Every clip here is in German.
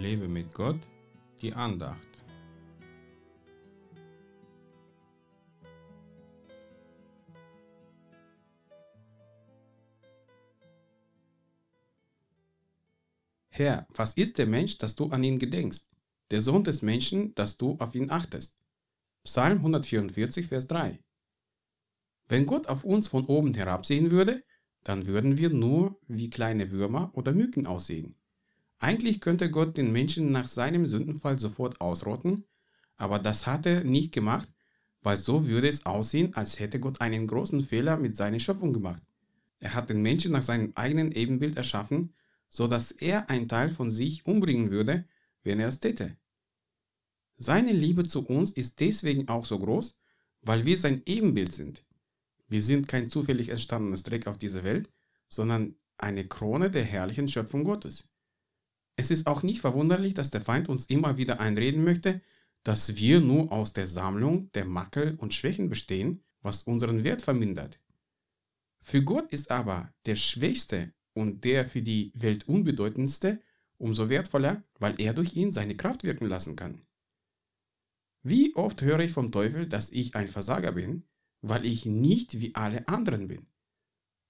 Lebe mit Gott, die Andacht. Herr, was ist der Mensch, dass du an ihn gedenkst? Der Sohn des Menschen, dass du auf ihn achtest? Psalm 144, Vers 3. Wenn Gott auf uns von oben herabsehen würde, dann würden wir nur wie kleine Würmer oder Mücken aussehen. Eigentlich könnte Gott den Menschen nach seinem Sündenfall sofort ausrotten, aber das hat er nicht gemacht, weil so würde es aussehen, als hätte Gott einen großen Fehler mit seiner Schöpfung gemacht. Er hat den Menschen nach seinem eigenen Ebenbild erschaffen, so dass er einen Teil von sich umbringen würde, wenn er es täte. Seine Liebe zu uns ist deswegen auch so groß, weil wir sein Ebenbild sind. Wir sind kein zufällig entstandenes Dreck auf dieser Welt, sondern eine Krone der herrlichen Schöpfung Gottes. Es ist auch nicht verwunderlich, dass der Feind uns immer wieder einreden möchte, dass wir nur aus der Sammlung der Makel und Schwächen bestehen, was unseren Wert vermindert. Für Gott ist aber der Schwächste und der für die Welt unbedeutendste umso wertvoller, weil er durch ihn seine Kraft wirken lassen kann. Wie oft höre ich vom Teufel, dass ich ein Versager bin, weil ich nicht wie alle anderen bin.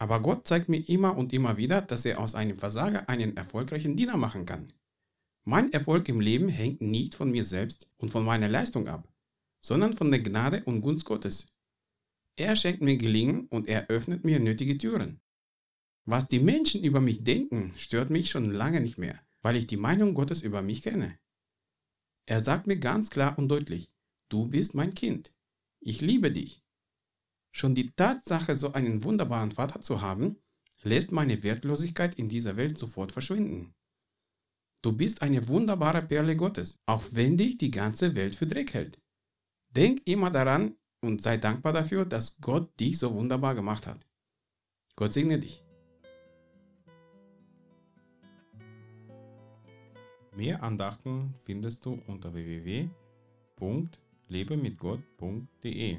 Aber Gott zeigt mir immer und immer wieder, dass er aus einem Versager einen erfolgreichen Diener machen kann. Mein Erfolg im Leben hängt nicht von mir selbst und von meiner Leistung ab, sondern von der Gnade und Gunst Gottes. Er schenkt mir Gelingen und er öffnet mir nötige Türen. Was die Menschen über mich denken, stört mich schon lange nicht mehr, weil ich die Meinung Gottes über mich kenne. Er sagt mir ganz klar und deutlich, du bist mein Kind. Ich liebe dich. Schon die Tatsache, so einen wunderbaren Vater zu haben, lässt meine Wertlosigkeit in dieser Welt sofort verschwinden. Du bist eine wunderbare Perle Gottes, auch wenn dich die ganze Welt für Dreck hält. Denk immer daran und sei dankbar dafür, dass Gott dich so wunderbar gemacht hat. Gott segne dich. Mehr Andachten findest du unter www.lebemitgott.de.